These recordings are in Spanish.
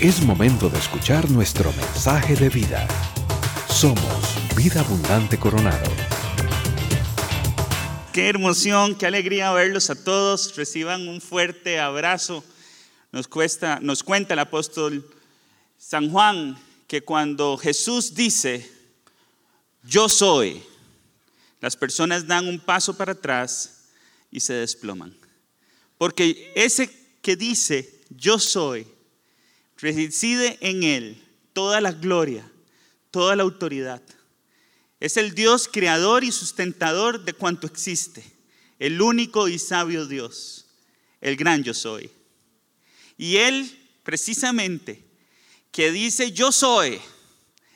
Es momento de escuchar nuestro mensaje de vida. Somos Vida Abundante Coronado. Qué emoción, qué alegría verlos a todos. Reciban un fuerte abrazo. Nos, cuesta, nos cuenta el apóstol San Juan que cuando Jesús dice, yo soy, las personas dan un paso para atrás y se desploman. Porque ese que dice, yo soy, reside en él toda la gloria, toda la autoridad. Es el Dios creador y sustentador de cuanto existe, el único y sabio Dios, el gran yo soy. Y Él, precisamente, que dice yo soy,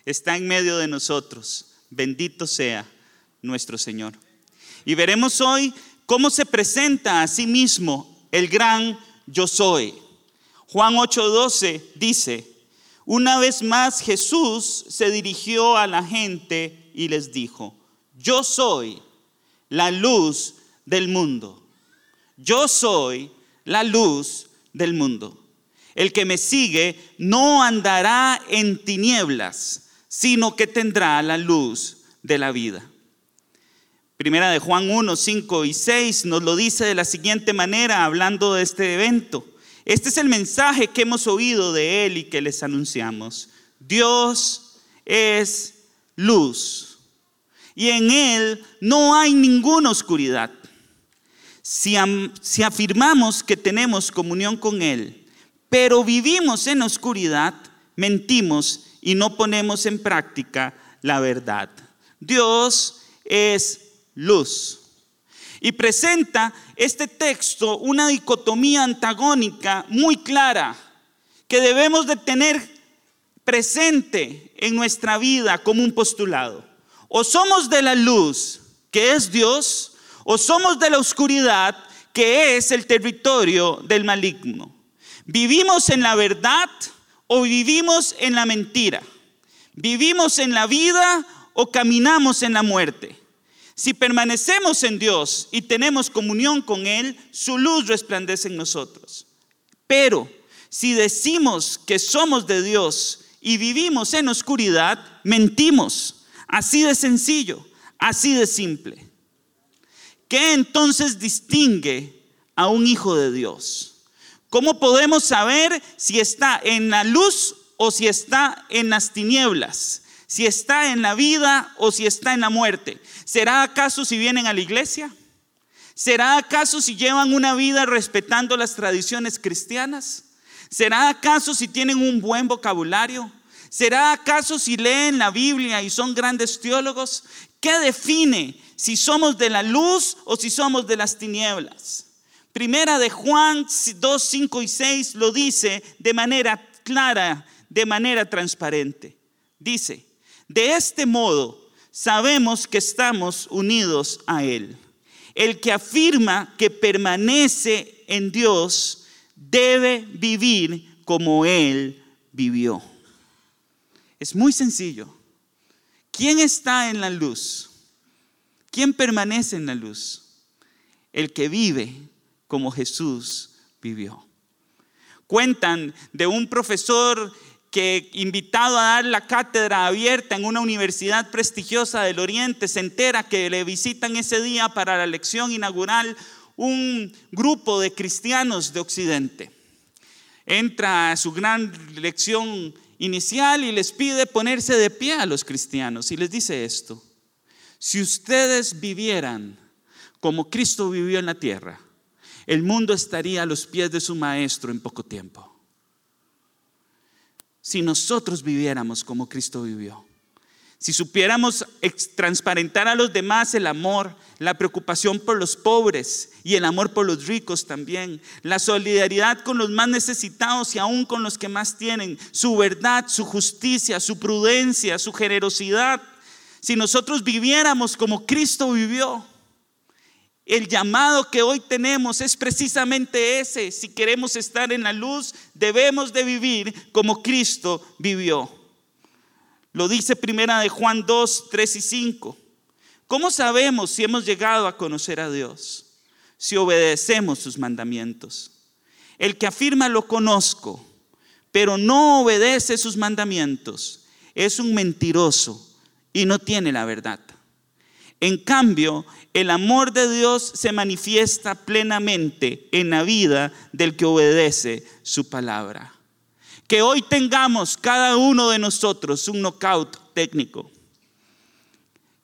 está en medio de nosotros. Bendito sea nuestro Señor. Y veremos hoy cómo se presenta a sí mismo el gran yo soy. Juan 8:12 dice, una vez más Jesús se dirigió a la gente y les dijo, yo soy la luz del mundo. Yo soy la luz del mundo. El que me sigue no andará en tinieblas, sino que tendrá la luz de la vida. Primera de Juan 1, 5 y 6 nos lo dice de la siguiente manera, hablando de este evento. Este es el mensaje que hemos oído de Él y que les anunciamos. Dios es luz y en Él no hay ninguna oscuridad. Si, afirmamos que tenemos comunión con Él, pero vivimos en oscuridad, mentimos y no ponemos en práctica la verdad. Dios es luz. Y presenta este texto una dicotomía antagónica muy clara que debemos de tener presente en nuestra vida como un postulado. O somos de la luz, que es Dios, o somos de la oscuridad, que es el territorio del maligno. ¿Vivimos en la verdad o vivimos en la mentira? ¿Vivimos en la vida o caminamos en la muerte? Si permanecemos en Dios y tenemos comunión con Él, su luz resplandece en nosotros. Pero si decimos que somos de Dios y vivimos en oscuridad, mentimos. Así de sencillo, así de simple. ¿Qué entonces distingue a un hijo de Dios? ¿Cómo podemos saber si está en la luz o si está en las tinieblas? Si está en la vida o si está en la muerte. ¿Será acaso si vienen a la iglesia? ¿Será acaso si llevan una vida respetando las tradiciones cristianas? ¿Será acaso si tienen un buen vocabulario? ¿Será acaso si leen la Biblia y son grandes teólogos? ¿Qué define si somos de la luz o si somos de las tinieblas? Primera de Juan 2, 5 y 6 lo dice de manera clara, de manera transparente. Dice, de este modo sabemos que estamos unidos a Él. El que afirma que permanece en Dios debe vivir como Él vivió. Es muy sencillo. ¿Quién está en la luz? ¿Quién permanece en la luz? El que vive como Jesús vivió. Cuentan de un profesor que invitado a dar la cátedra abierta en una universidad prestigiosa del Oriente, se entera que le visitan ese día para la lección inaugural un grupo de cristianos de Occidente. Entra a su gran lección inicial y les pide ponerse de pie a los cristianos y les dice esto, si ustedes vivieran como Cristo vivió en la tierra, el mundo estaría a los pies de su maestro en poco tiempo si nosotros viviéramos como Cristo vivió. Si supiéramos transparentar a los demás el amor, la preocupación por los pobres y el amor por los ricos también, la solidaridad con los más necesitados y aún con los que más tienen, su verdad, su justicia, su prudencia, su generosidad. Si nosotros viviéramos como Cristo vivió, el llamado que hoy tenemos es precisamente ese. Si queremos estar en la luz, debemos de vivir como Cristo vivió. Lo dice primera de Juan 2, 3 y 5. ¿Cómo sabemos si hemos llegado a conocer a Dios? Si obedecemos sus mandamientos. El que afirma lo conozco, pero no obedece sus mandamientos, es un mentiroso y no tiene la verdad. En cambio, el amor de Dios se manifiesta plenamente en la vida del que obedece su palabra. Que hoy tengamos cada uno de nosotros un knockout técnico.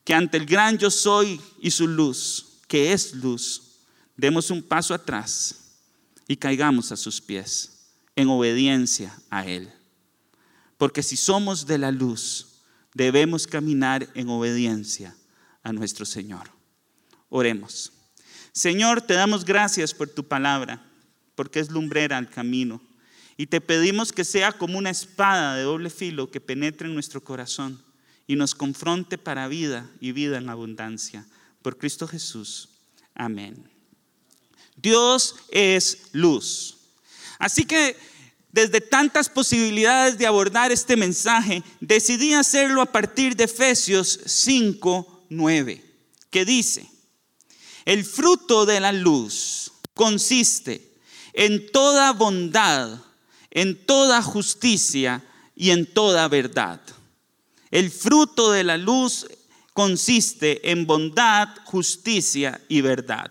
Que ante el gran yo soy y su luz, que es luz, demos un paso atrás y caigamos a sus pies en obediencia a Él. Porque si somos de la luz, debemos caminar en obediencia a nuestro Señor. Oremos. Señor, te damos gracias por tu palabra, porque es lumbrera al camino. Y te pedimos que sea como una espada de doble filo que penetre en nuestro corazón y nos confronte para vida y vida en abundancia. Por Cristo Jesús. Amén. Dios es luz. Así que desde tantas posibilidades de abordar este mensaje, decidí hacerlo a partir de Efesios 5, 9, que dice, el fruto de la luz consiste en toda bondad, en toda justicia y en toda verdad. El fruto de la luz consiste en bondad, justicia y verdad.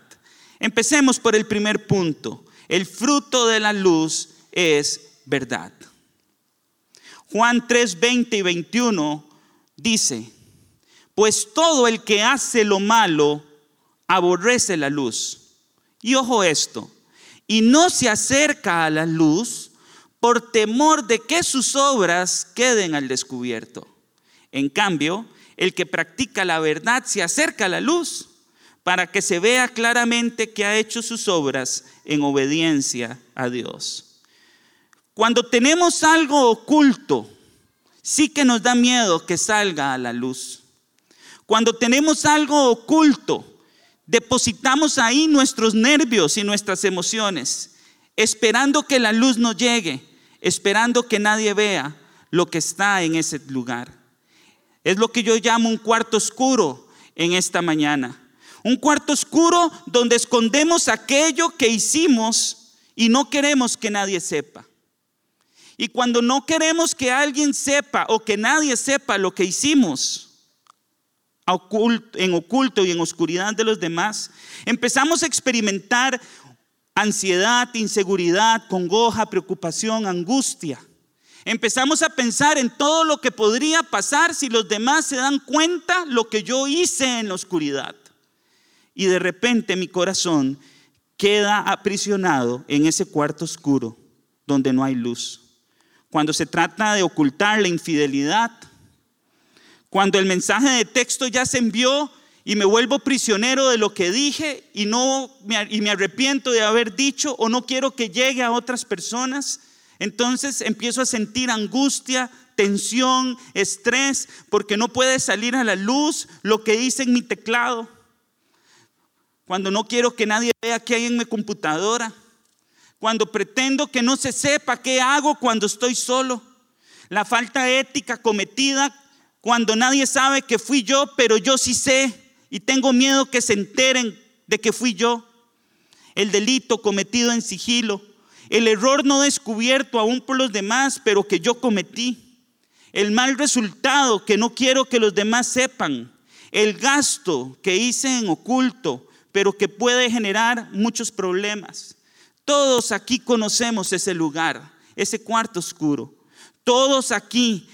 Empecemos por el primer punto. El fruto de la luz es verdad. Juan 3, 20 y 21 dice, pues todo el que hace lo malo aborrece la luz. Y ojo esto, y no se acerca a la luz por temor de que sus obras queden al descubierto. En cambio, el que practica la verdad se acerca a la luz para que se vea claramente que ha hecho sus obras en obediencia a Dios. Cuando tenemos algo oculto, sí que nos da miedo que salga a la luz. Cuando tenemos algo oculto, depositamos ahí nuestros nervios y nuestras emociones, esperando que la luz nos llegue, esperando que nadie vea lo que está en ese lugar. Es lo que yo llamo un cuarto oscuro en esta mañana. Un cuarto oscuro donde escondemos aquello que hicimos y no queremos que nadie sepa. Y cuando no queremos que alguien sepa o que nadie sepa lo que hicimos, en oculto y en oscuridad de los demás, empezamos a experimentar ansiedad, inseguridad, congoja, preocupación, angustia. Empezamos a pensar en todo lo que podría pasar si los demás se dan cuenta lo que yo hice en la oscuridad y de repente mi corazón queda aprisionado en ese cuarto oscuro donde no hay luz. Cuando se trata de ocultar la infidelidad, cuando el mensaje de texto ya se envió y me vuelvo prisionero de lo que dije y no y me arrepiento de haber dicho o no quiero que llegue a otras personas, entonces empiezo a sentir angustia, tensión, estrés porque no puede salir a la luz lo que hice en mi teclado. Cuando no quiero que nadie vea qué hay en mi computadora, cuando pretendo que no se sepa qué hago cuando estoy solo, la falta ética cometida cuando nadie sabe que fui yo, pero yo sí sé y tengo miedo que se enteren de que fui yo, el delito cometido en sigilo, el error no descubierto aún por los demás, pero que yo cometí, el mal resultado que no quiero que los demás sepan, el gasto que hice en oculto, pero que puede generar muchos problemas. Todos aquí conocemos ese lugar, ese cuarto oscuro. Todos aquí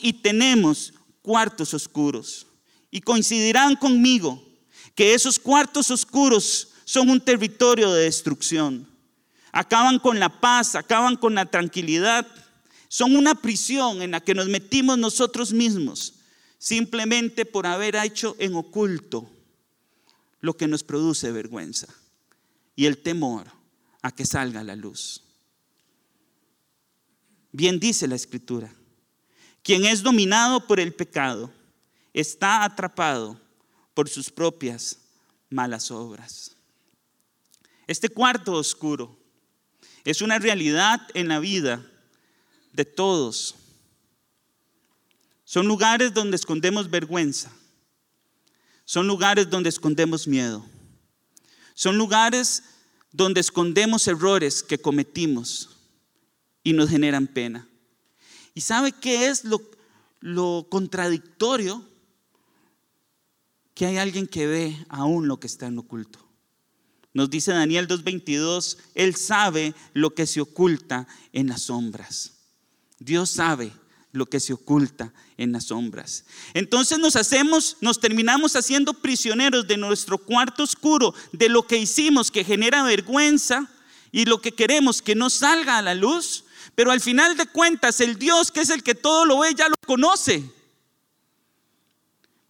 y tenemos cuartos oscuros. Y coincidirán conmigo que esos cuartos oscuros son un territorio de destrucción. Acaban con la paz, acaban con la tranquilidad. Son una prisión en la que nos metimos nosotros mismos simplemente por haber hecho en oculto lo que nos produce vergüenza y el temor a que salga la luz. Bien dice la escritura, quien es dominado por el pecado está atrapado por sus propias malas obras. Este cuarto oscuro es una realidad en la vida de todos. Son lugares donde escondemos vergüenza, son lugares donde escondemos miedo. Son lugares donde escondemos errores que cometimos. y nos generan pena. ¿Y sabe qué es lo, lo contradictorio? Que hay alguien que ve aún lo que está en oculto. Nos dice Daniel 2.22, Él sabe lo que se oculta en las sombras. Dios sabe lo que se oculta en las sombras. Entonces nos hacemos, nos terminamos haciendo prisioneros de nuestro cuarto oscuro, de lo que hicimos que genera vergüenza y lo que queremos que no salga a la luz, pero al final de cuentas el Dios que es el que todo lo ve ya lo conoce.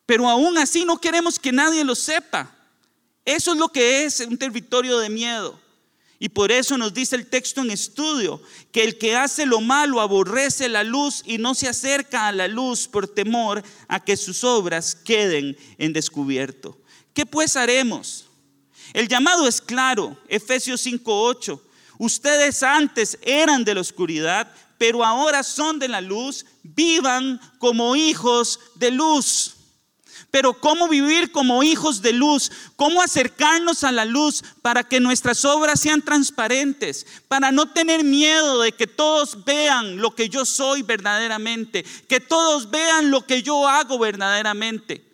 Pero aún así no queremos que nadie lo sepa. Eso es lo que es un territorio de miedo. Y por eso nos dice el texto en estudio que el que hace lo malo aborrece la luz y no se acerca a la luz por temor a que sus obras queden en descubierto. ¿Qué pues haremos? El llamado es claro, Efesios 5:8. Ustedes antes eran de la oscuridad, pero ahora son de la luz, vivan como hijos de luz. Pero ¿cómo vivir como hijos de luz? ¿Cómo acercarnos a la luz para que nuestras obras sean transparentes? Para no tener miedo de que todos vean lo que yo soy verdaderamente, que todos vean lo que yo hago verdaderamente.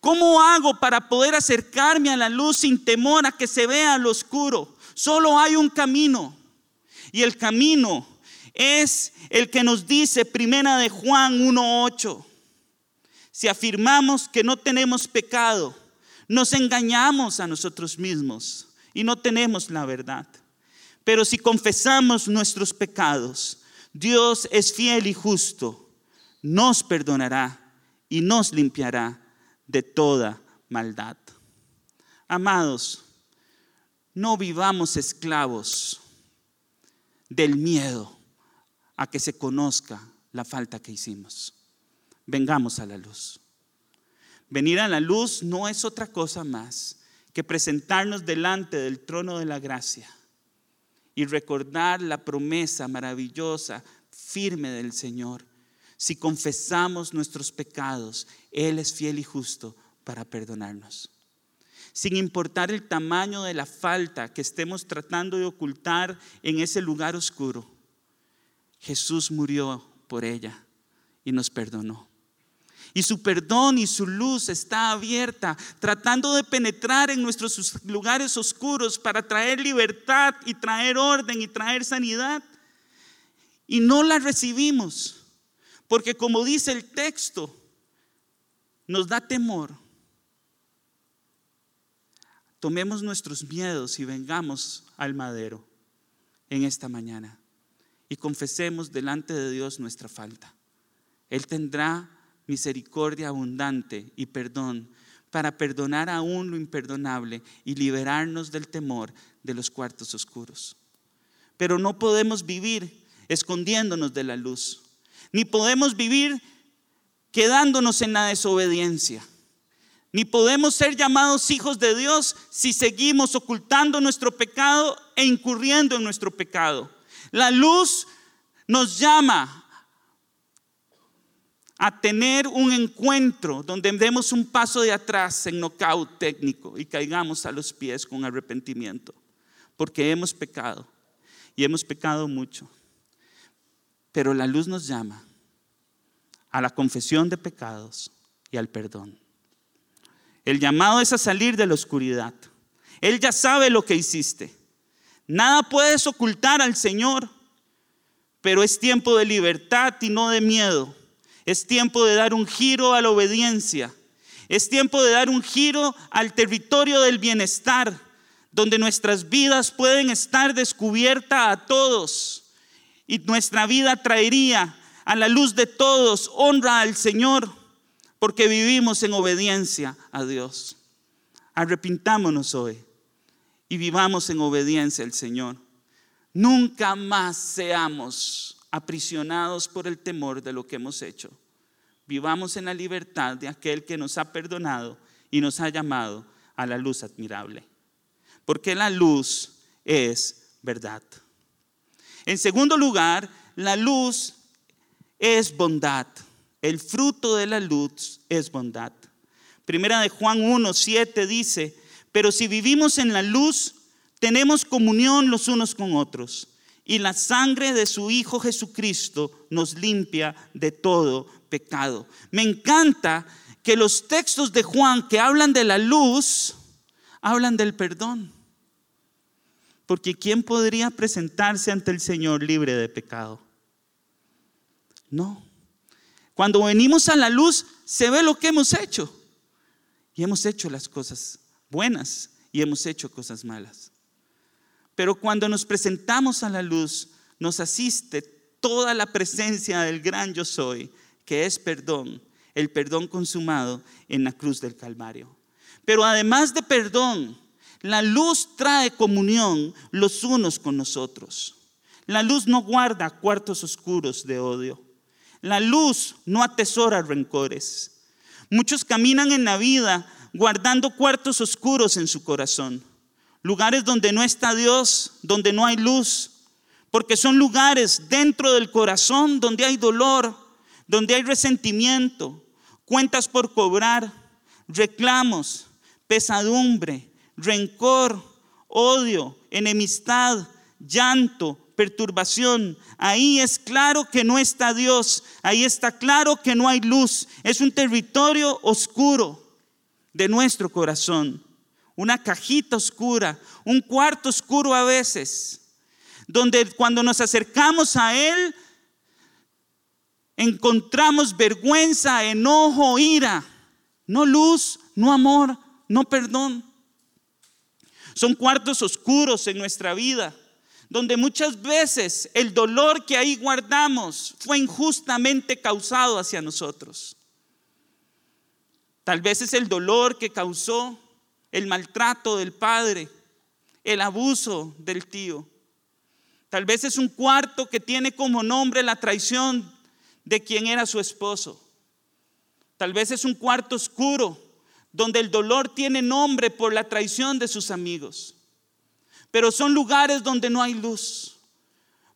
¿Cómo hago para poder acercarme a la luz sin temor a que se vea lo oscuro? Solo hay un camino. Y el camino es el que nos dice Primera de Juan 1:8 si afirmamos que no tenemos pecado, nos engañamos a nosotros mismos y no tenemos la verdad. Pero si confesamos nuestros pecados, Dios es fiel y justo, nos perdonará y nos limpiará de toda maldad. Amados, no vivamos esclavos del miedo a que se conozca la falta que hicimos vengamos a la luz. Venir a la luz no es otra cosa más que presentarnos delante del trono de la gracia y recordar la promesa maravillosa, firme del Señor. Si confesamos nuestros pecados, Él es fiel y justo para perdonarnos. Sin importar el tamaño de la falta que estemos tratando de ocultar en ese lugar oscuro, Jesús murió por ella y nos perdonó. Y su perdón y su luz está abierta, tratando de penetrar en nuestros lugares oscuros para traer libertad y traer orden y traer sanidad. Y no la recibimos, porque como dice el texto, nos da temor. Tomemos nuestros miedos y vengamos al madero en esta mañana y confesemos delante de Dios nuestra falta. Él tendrá misericordia abundante y perdón para perdonar aún lo imperdonable y liberarnos del temor de los cuartos oscuros. Pero no podemos vivir escondiéndonos de la luz, ni podemos vivir quedándonos en la desobediencia, ni podemos ser llamados hijos de Dios si seguimos ocultando nuestro pecado e incurriendo en nuestro pecado. La luz nos llama a tener un encuentro donde demos un paso de atrás en knockout técnico y caigamos a los pies con arrepentimiento, porque hemos pecado y hemos pecado mucho. Pero la luz nos llama a la confesión de pecados y al perdón. El llamado es a salir de la oscuridad. Él ya sabe lo que hiciste. Nada puedes ocultar al Señor, pero es tiempo de libertad y no de miedo es tiempo de dar un giro a la obediencia. Es tiempo de dar un giro al territorio del bienestar, donde nuestras vidas pueden estar descubiertas a todos y nuestra vida traería a la luz de todos honra al Señor, porque vivimos en obediencia a Dios. Arrepintámonos hoy y vivamos en obediencia al Señor. Nunca más seamos aprisionados por el temor de lo que hemos hecho. Vivamos en la libertad de aquel que nos ha perdonado y nos ha llamado a la luz admirable. Porque la luz es verdad. En segundo lugar, la luz es bondad. El fruto de la luz es bondad. Primera de Juan 1, 7 dice, pero si vivimos en la luz, tenemos comunión los unos con otros y la sangre de su Hijo Jesucristo nos limpia de todo pecado. Me encanta que los textos de Juan que hablan de la luz, hablan del perdón. Porque ¿quién podría presentarse ante el Señor libre de pecado? No. Cuando venimos a la luz, se ve lo que hemos hecho. Y hemos hecho las cosas buenas y hemos hecho cosas malas. Pero cuando nos presentamos a la luz, nos asiste toda la presencia del gran yo soy, que es perdón, el perdón consumado en la cruz del Calvario. Pero además de perdón, la luz trae comunión los unos con nosotros. La luz no guarda cuartos oscuros de odio. La luz no atesora rencores. Muchos caminan en la vida guardando cuartos oscuros en su corazón lugares donde no está Dios, donde no hay luz, porque son lugares dentro del corazón donde hay dolor, donde hay resentimiento, cuentas por cobrar, reclamos, pesadumbre, rencor, odio, enemistad, llanto, perturbación. Ahí es claro que no está Dios, ahí está claro que no hay luz. Es un territorio oscuro de nuestro corazón una cajita oscura, un cuarto oscuro a veces, donde cuando nos acercamos a Él, encontramos vergüenza, enojo, ira, no luz, no amor, no perdón. Son cuartos oscuros en nuestra vida, donde muchas veces el dolor que ahí guardamos fue injustamente causado hacia nosotros. Tal vez es el dolor que causó el maltrato del padre, el abuso del tío. Tal vez es un cuarto que tiene como nombre la traición de quien era su esposo. Tal vez es un cuarto oscuro donde el dolor tiene nombre por la traición de sus amigos. Pero son lugares donde no hay luz.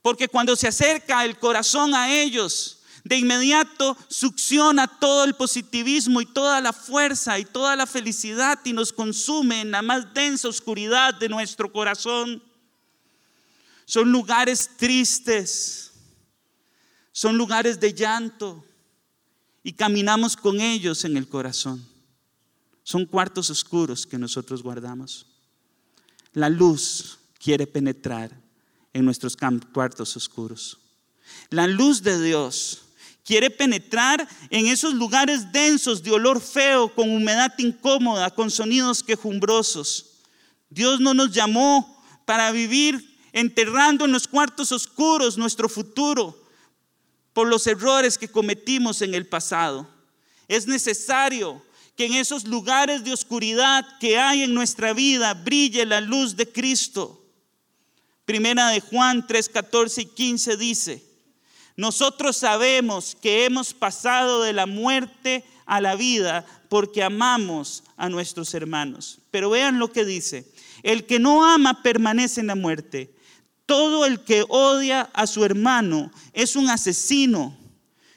Porque cuando se acerca el corazón a ellos, de inmediato succiona todo el positivismo y toda la fuerza y toda la felicidad y nos consume en la más densa oscuridad de nuestro corazón. Son lugares tristes, son lugares de llanto y caminamos con ellos en el corazón. Son cuartos oscuros que nosotros guardamos. La luz quiere penetrar en nuestros cuartos oscuros. La luz de Dios Quiere penetrar en esos lugares densos de olor feo, con humedad incómoda, con sonidos quejumbrosos. Dios no nos llamó para vivir enterrando en los cuartos oscuros nuestro futuro por los errores que cometimos en el pasado. Es necesario que en esos lugares de oscuridad que hay en nuestra vida brille la luz de Cristo. Primera de Juan 3, 14 y 15 dice, nosotros sabemos que hemos pasado de la muerte a la vida porque amamos a nuestros hermanos. Pero vean lo que dice. El que no ama permanece en la muerte. Todo el que odia a su hermano es un asesino.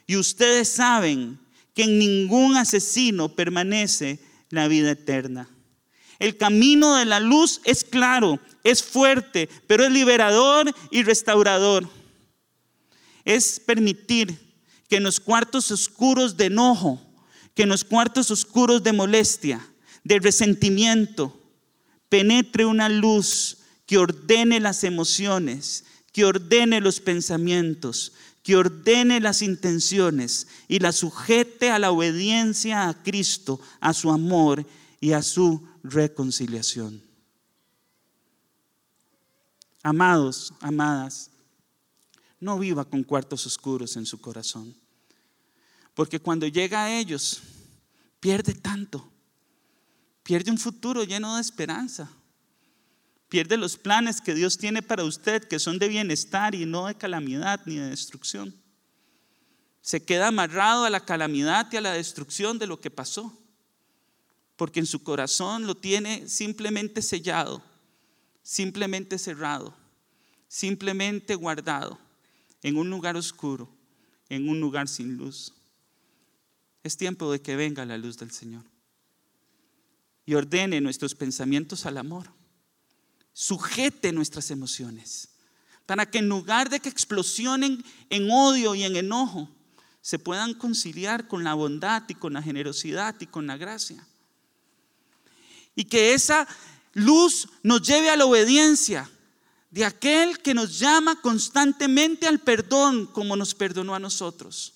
Y ustedes saben que en ningún asesino permanece la vida eterna. El camino de la luz es claro, es fuerte, pero es liberador y restaurador es permitir que en los cuartos oscuros de enojo, que en los cuartos oscuros de molestia, de resentimiento, penetre una luz que ordene las emociones, que ordene los pensamientos, que ordene las intenciones y la sujete a la obediencia a Cristo, a su amor y a su reconciliación. Amados, amadas, no viva con cuartos oscuros en su corazón. Porque cuando llega a ellos, pierde tanto. Pierde un futuro lleno de esperanza. Pierde los planes que Dios tiene para usted, que son de bienestar y no de calamidad ni de destrucción. Se queda amarrado a la calamidad y a la destrucción de lo que pasó. Porque en su corazón lo tiene simplemente sellado, simplemente cerrado, simplemente guardado en un lugar oscuro, en un lugar sin luz. Es tiempo de que venga la luz del Señor y ordene nuestros pensamientos al amor. Sujete nuestras emociones para que en lugar de que explosionen en odio y en enojo, se puedan conciliar con la bondad y con la generosidad y con la gracia. Y que esa luz nos lleve a la obediencia de aquel que nos llama constantemente al perdón como nos perdonó a nosotros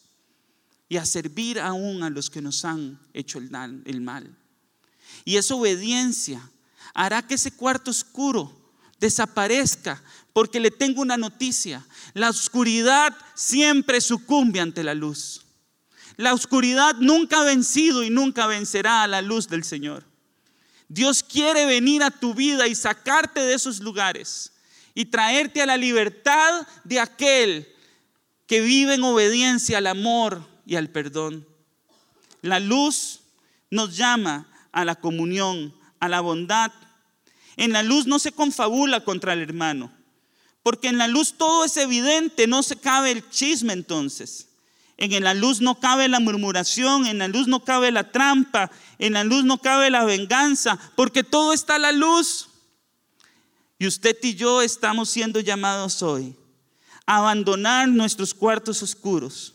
y a servir aún a los que nos han hecho el, mal. Y esa obediencia hará que ese cuarto oscuro desaparezca, porque le tengo una noticia. La oscuridad siempre sucumbe ante la luz. La oscuridad nunca ha vencido y nunca vencerá a la luz del Señor. Dios quiere venir a tu vida y sacarte de esos lugares y traerte a la libertad de aquel que vive en obediencia al amor y al perdón. La luz nos llama a la comunión, a la bondad. En la luz no se confabula contra el hermano, porque en la luz todo es evidente, no se cabe el chisme entonces. En la luz no cabe la murmuración, en la luz no cabe la trampa, en la luz no cabe la venganza, porque todo está a la luz. Y usted y yo estamos siendo llamados hoy a abandonar nuestros cuartos oscuros,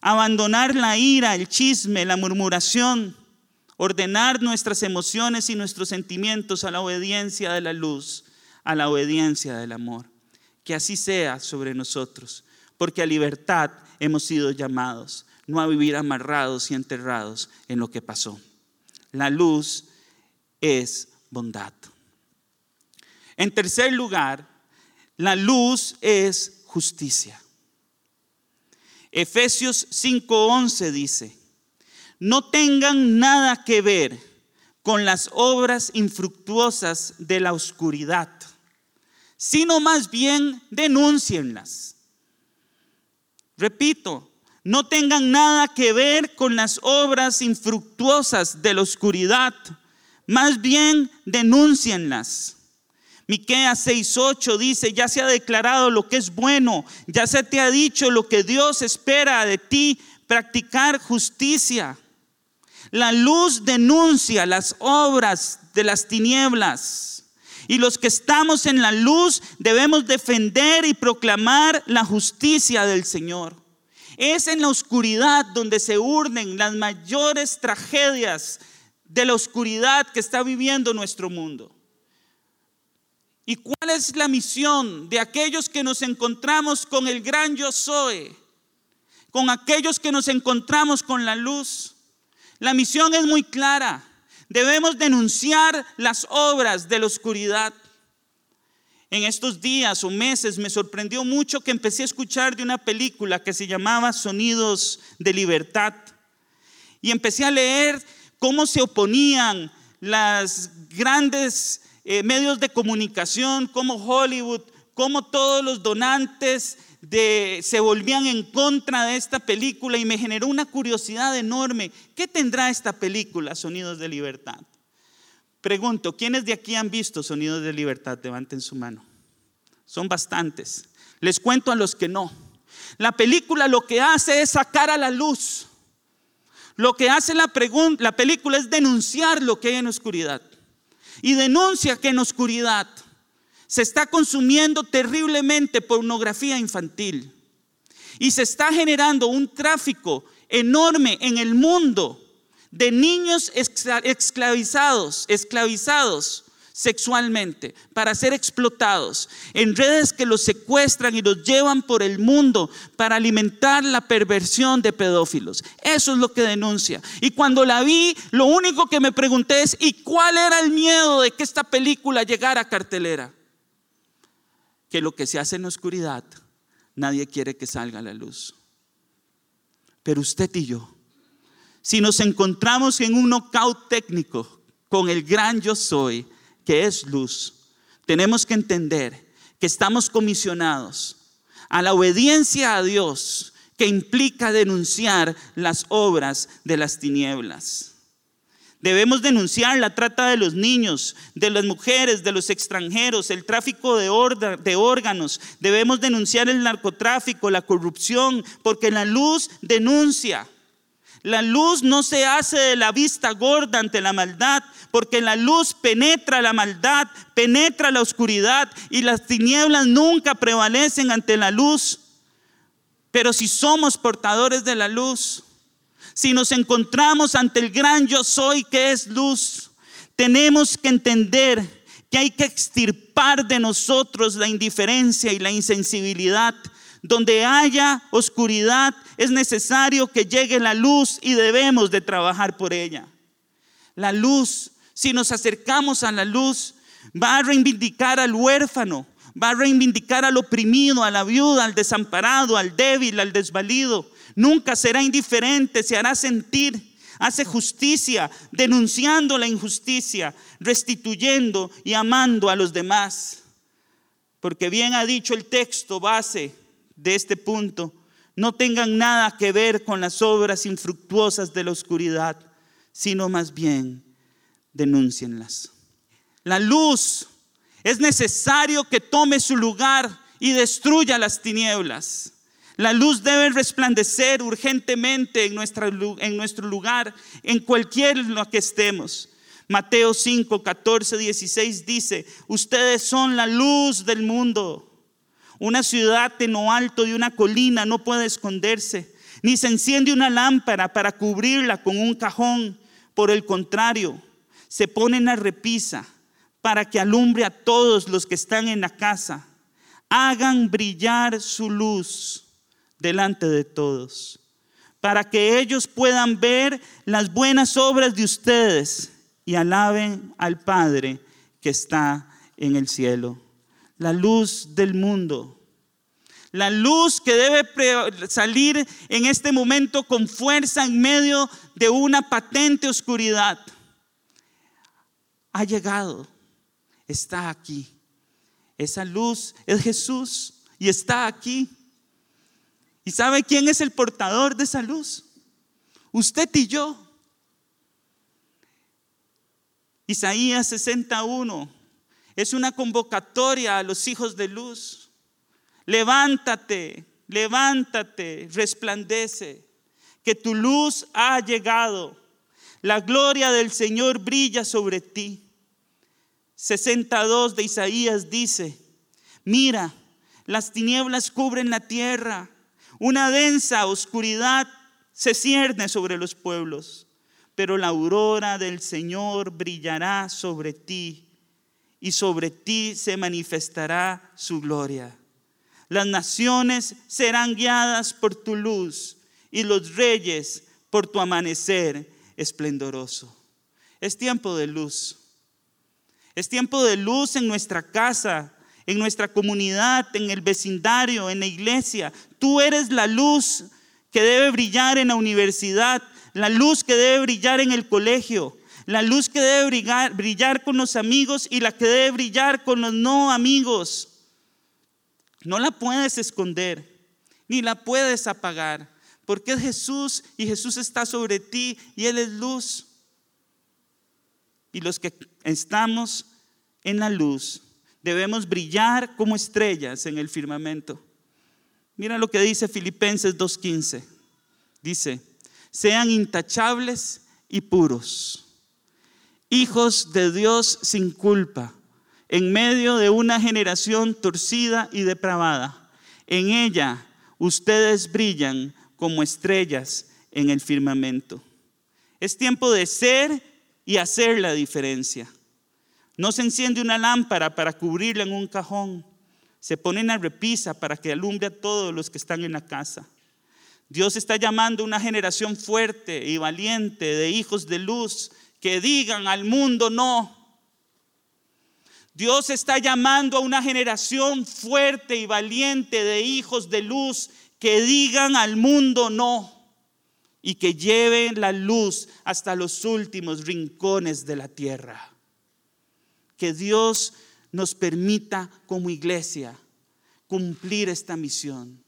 abandonar la ira, el chisme, la murmuración, ordenar nuestras emociones y nuestros sentimientos a la obediencia de la luz, a la obediencia del amor. Que así sea sobre nosotros, porque a libertad hemos sido llamados, no a vivir amarrados y enterrados en lo que pasó. La luz es bondad. En tercer lugar, la luz es justicia. Efesios 5:11 dice, no tengan nada que ver con las obras infructuosas de la oscuridad, sino más bien denúncienlas. Repito, no tengan nada que ver con las obras infructuosas de la oscuridad, más bien denúncienlas. Miqueas 6:8 dice, ya se ha declarado lo que es bueno, ya se te ha dicho lo que Dios espera de ti, practicar justicia. La luz denuncia las obras de las tinieblas. Y los que estamos en la luz debemos defender y proclamar la justicia del Señor. Es en la oscuridad donde se urnen las mayores tragedias de la oscuridad que está viviendo nuestro mundo. ¿Y cuál es la misión de aquellos que nos encontramos con el gran yo soy? Con aquellos que nos encontramos con la luz. La misión es muy clara. Debemos denunciar las obras de la oscuridad. En estos días o meses me sorprendió mucho que empecé a escuchar de una película que se llamaba Sonidos de Libertad. Y empecé a leer cómo se oponían las grandes eh, medios de comunicación como Hollywood, cómo todos los donantes se volvían en contra de esta película y me generó una curiosidad enorme. ¿Qué tendrá esta película, Sonidos de Libertad? Pregunto, ¿quiénes de aquí han visto Sonidos de Libertad? Levanten su mano. Son bastantes. Les cuento a los que no. La película lo que hace es sacar a la luz. Lo que hace la, la película es denunciar lo que hay en oscuridad. Y denuncia que en oscuridad se está consumiendo terriblemente pornografía infantil y se está generando un tráfico enorme en el mundo de niños esclavizados, esclavizados sexualmente para ser explotados en redes que los secuestran y los llevan por el mundo para alimentar la perversión de pedófilos. Eso es lo que denuncia. Y cuando la vi, lo único que me pregunté es, ¿y cuál era el miedo de que esta película llegara a cartelera? Que lo que se hace en la oscuridad, nadie quiere que salga a la luz. Pero usted y yo, si nos encontramos en un knockout técnico con el gran yo soy, que es luz, tenemos que entender que estamos comisionados a la obediencia a Dios que implica denunciar las obras de las tinieblas. Debemos denunciar la trata de los niños, de las mujeres, de los extranjeros, el tráfico de, órganos. Debemos denunciar el narcotráfico, la corrupción, porque la luz denuncia. La luz no se hace de la vista gorda ante la maldad, porque la luz penetra la maldad, penetra la oscuridad y las tinieblas nunca prevalecen ante la luz. Pero si somos portadores de la luz, si nos encontramos ante el gran yo soy que es luz, tenemos que entender que hay que extirpar de nosotros la indiferencia y la insensibilidad. Donde haya oscuridad es necesario que llegue la luz y debemos de trabajar por ella. La luz, si nos acercamos a la luz, va a reivindicar al huérfano, va a reivindicar al oprimido, a la viuda, al desamparado, al débil, al desvalido. Nunca será indiferente, se hará sentir, hace justicia, denunciando la injusticia, restituyendo y amando a los demás. Porque bien ha dicho el texto base de este punto, no tengan nada que ver con las obras infructuosas de la oscuridad, sino más bien denúncienlas. La luz es necesario que tome su lugar y destruya las tinieblas. La luz debe resplandecer urgentemente en, en nuestro lugar, en cualquier lo que estemos. Mateo 5, 14, 16 dice, ustedes son la luz del mundo. Una ciudad en lo alto de una colina no puede esconderse, ni se enciende una lámpara para cubrirla con un cajón. Por el contrario, se pone en la repisa para que alumbre a todos los que están en la casa. Hagan brillar su luz delante de todos, para que ellos puedan ver las buenas obras de ustedes y alaben al Padre que está en el cielo. La luz del mundo. La luz que debe salir en este momento con fuerza en medio de una patente oscuridad. Ha llegado está aquí. Esa luz es Jesús y está aquí. ¿Y sabe quién es el portador de esa luz? Usted y yo. Isaías 61 es una convocatoria a los hijos de luz. Levántate, levántate, resplandece, que tu luz ha llegado. La gloria del Señor brilla sobre ti. 62 de Isaías dice, mira, las tinieblas cubren la tierra, una densa oscuridad se cierne sobre los pueblos, pero la aurora del Señor brillará sobre ti y sobre ti se manifestará su gloria. Las naciones serán guiadas por tu luz y los reyes por tu amanecer esplendoroso. Es tiempo de luz. Es tiempo de luz en nuestra casa, en nuestra comunidad, en el vecindario, en la iglesia. Tú eres la luz que debe brillar en la universidad, la luz que debe brillar en el colegio, la luz que debe brillar, con los amigos y la que debe brillar con los no amigos. No la puedes esconder, ni la puedes apagar, porque es Jesús y Jesús está sobre ti y Él es luz. Y los que estamos en la luz, debemos brillar como estrellas en el firmamento. Mira lo que dice Filipenses 2.15. Dice, sean intachables y puros, hijos de Dios sin culpa, en medio de una generación torcida y depravada. En ella ustedes brillan como estrellas en el firmamento. Es tiempo de ser y hacer la diferencia. No se enciende una lámpara para cubrirla en un cajón. Se pone en repisa para que alumbre a todos los que están en la casa. Dios está llamando a una generación fuerte y valiente de hijos de luz que digan al mundo no. Dios está llamando a una generación fuerte y valiente de hijos de luz que digan al mundo no y que lleven la luz hasta los últimos rincones de la tierra. Que Dios nos permita como iglesia cumplir esta misión,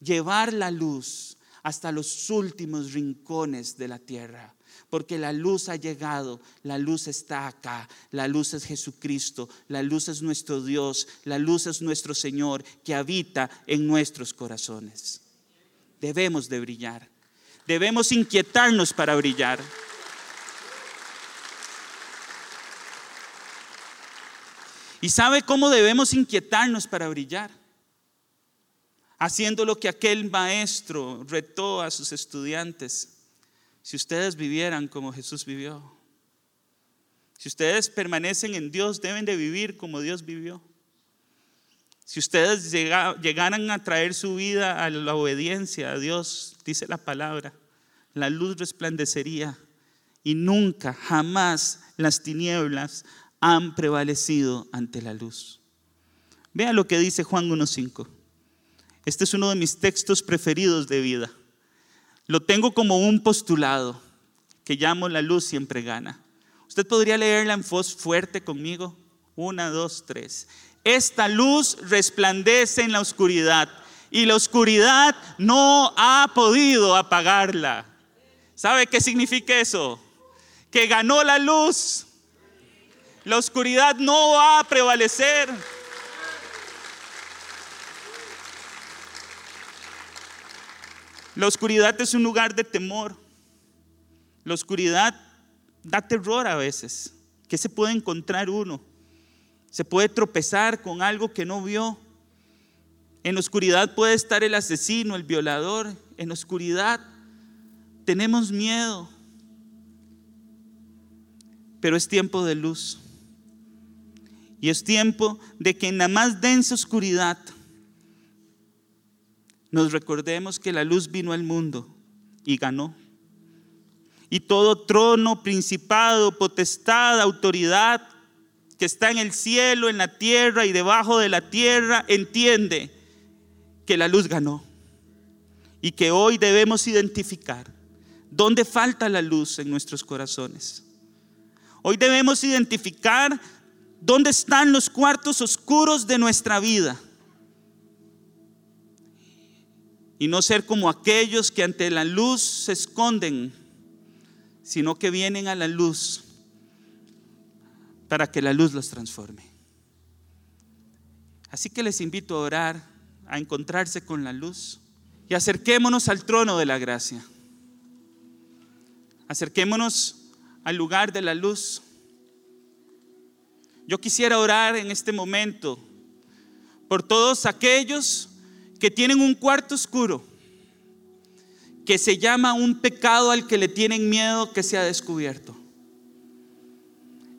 llevar la luz hasta los últimos rincones de la tierra. Porque la luz ha llegado, la luz está acá, la luz es Jesucristo, la luz es nuestro Dios, la luz es nuestro Señor que habita en nuestros corazones. Debemos de brillar. Debemos inquietarnos para brillar. ¿Y sabe cómo debemos inquietarnos para brillar? Haciendo lo que aquel maestro retó a sus estudiantes. Si ustedes vivieran como Jesús vivió, si ustedes permanecen en Dios, deben de vivir como Dios vivió. Si ustedes llegaran a traer su vida a la obediencia a Dios, dice la palabra, la luz resplandecería y nunca, jamás las tinieblas han prevalecido ante la luz. Vean lo que dice Juan 1.5. Este es uno de mis textos preferidos de vida. Lo tengo como un postulado que llamo la luz siempre gana. Usted podría leerla en voz fuerte conmigo. Una, dos, tres. Esta luz resplandece en la oscuridad y la oscuridad no ha podido apagarla. ¿Sabe qué significa eso? Que ganó la luz. La oscuridad no va a prevalecer. La oscuridad es un lugar de temor. La oscuridad da terror a veces. ¿Qué se puede encontrar uno? Se puede tropezar con algo que no vio. En oscuridad puede estar el asesino, el violador. En oscuridad tenemos miedo. Pero es tiempo de luz. Y es tiempo de que en la más densa oscuridad nos recordemos que la luz vino al mundo y ganó. Y todo trono, principado, potestad, autoridad que está en el cielo, en la tierra y debajo de la tierra, entiende que la luz ganó. Y que hoy debemos identificar dónde falta la luz en nuestros corazones. Hoy debemos identificar dónde están los cuartos oscuros de nuestra vida y no ser como aquellos que ante la luz se esconden, sino que vienen a la luz para que la luz los transforme. Así que les invito a orar, a encontrarse con la luz y acerquémonos al trono de la gracia. Acerquémonos al lugar de la luz. Yo quisiera orar en este momento por todos aquellos que tienen un cuarto oscuro, que se llama un pecado al que le tienen miedo que sea descubierto,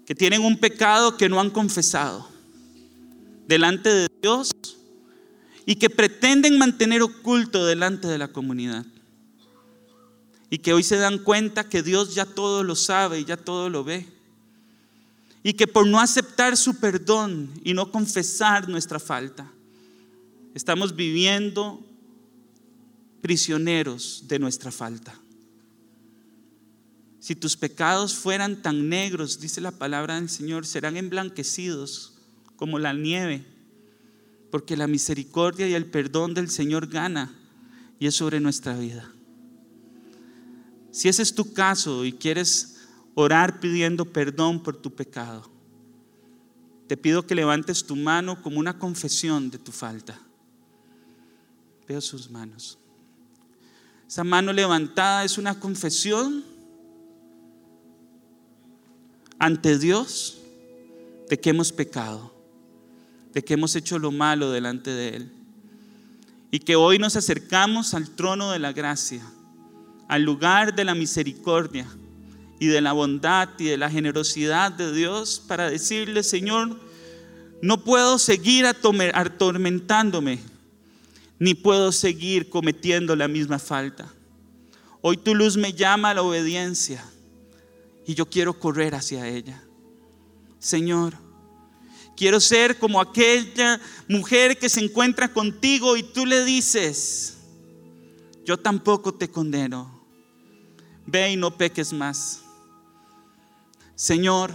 que tienen un pecado que no han confesado delante de Dios y que pretenden mantener oculto delante de la comunidad. Y que hoy se dan cuenta que Dios ya todo lo sabe y ya todo lo ve. Y que por no aceptar su perdón y no confesar nuestra falta, Estamos viviendo prisioneros de nuestra falta. Si tus pecados fueran tan negros, dice la palabra del Señor, serán emblanquecidos como la nieve, porque la misericordia y el perdón del Señor gana y es sobre nuestra vida. Si ese es tu caso y quieres orar pidiendo perdón por tu pecado, te pido que levantes tu mano como una confesión de tu falta sus manos. Esa mano levantada es una confesión ante Dios de que hemos pecado, de que hemos hecho lo malo delante de Él. Y que hoy nos acercamos al trono de la gracia, al lugar de la misericordia y de la bondad y de la generosidad de Dios para decirle, Señor, no puedo seguir atormentándome ni puedo seguir cometiendo la misma falta. Hoy tu luz me llama a la obediencia y yo quiero correr hacia ella. Señor, quiero ser como aquella mujer que se encuentra contigo y tú le dices, yo tampoco te condeno, ve y no peques más. Señor,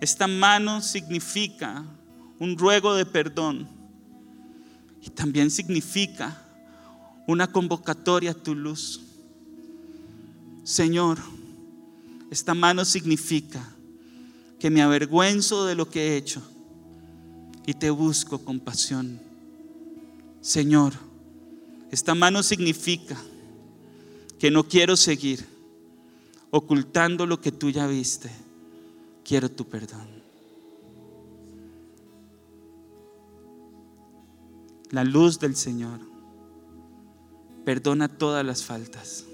esta mano significa un ruego de perdón y también significa una convocatoria a tu luz. Señor, esta mano significa que me avergüenzo de lo que he hecho y te busco con pasión. Señor, esta mano significa que no quiero seguir ocultando lo que tú ya viste. Quiero tu perdón. la luz del Señor perdona todas las faltas.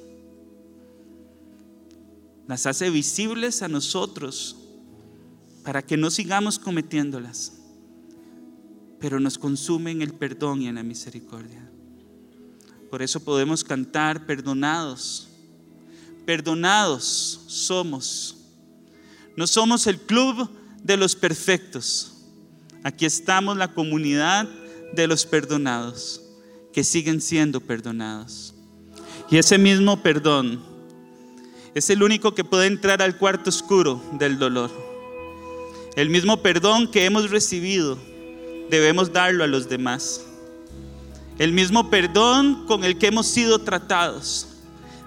Las hace visibles a nosotros para que no sigamos cometiéndolas, pero nos consume en el perdón y en la misericordia. Por eso podemos cantar perdonados. Perdonados somos. No somos el club de los perfectos. Aquí estamos la comunidad de los perdonados, que siguen siendo perdonados. Y ese mismo perdón es el único que puede entrar al cuarto oscuro del dolor. El mismo perdón que hemos recibido, debemos darlo a los demás. El mismo perdón con el que hemos sido tratados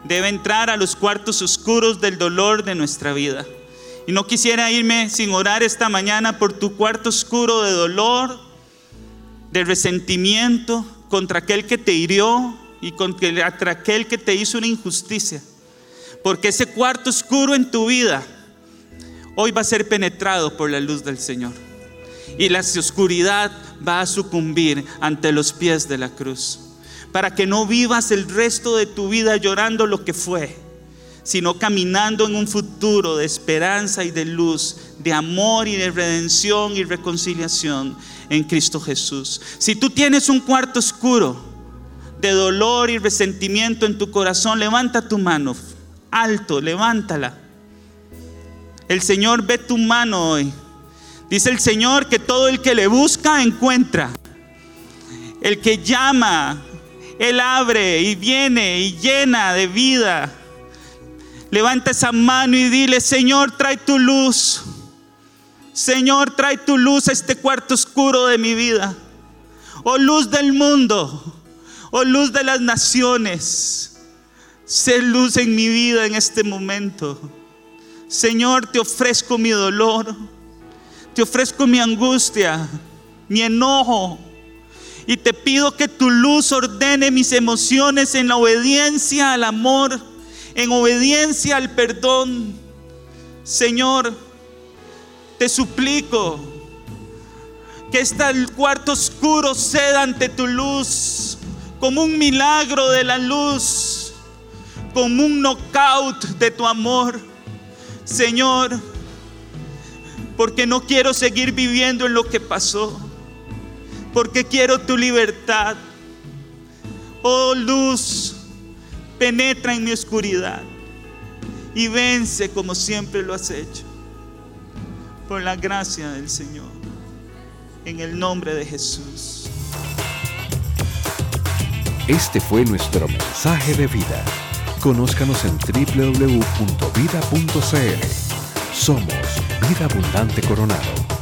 debe entrar a los cuartos oscuros del dolor de nuestra vida. Y no quisiera irme sin orar esta mañana por tu cuarto oscuro de dolor, de resentimiento contra aquel que te hirió y contra aquel que te hizo una injusticia. Porque ese cuarto oscuro en tu vida hoy va a ser penetrado por la luz del Señor. Y la oscuridad va a sucumbir ante los pies de la cruz. Para que no vivas el resto de tu vida llorando lo que fue sino caminando en un futuro de esperanza y de luz, de amor y de redención y reconciliación en Cristo Jesús. Si tú tienes un cuarto oscuro de dolor y resentimiento en tu corazón, levanta tu mano, alto, levántala. El Señor ve tu mano hoy. Dice el Señor que todo el que le busca encuentra. El que llama, Él abre y viene y llena de vida Levanta esa mano y dile, Señor, trae tu luz. Señor, trae tu luz a este cuarto oscuro de mi vida. Oh luz del mundo, oh luz de las naciones. Sé luz en mi vida en este momento. Señor, te ofrezco mi dolor, te ofrezco mi angustia, mi enojo. Y te pido que tu luz ordene mis emociones en la obediencia al amor en obediencia al perdón. Señor, te suplico que este cuarto oscuro ceda ante tu luz como un milagro de la luz, como un knockout de tu amor. Señor, porque no quiero seguir viviendo en lo que pasó, porque quiero tu libertad. Oh luz, penetra en mi oscuridad y vence como siempre lo has hecho. Por la gracia del Señor. En el nombre de Jesús. Este fue nuestro mensaje de vida. Conózcanos en www.vida.cl. Somos Vida Abundante Coronado.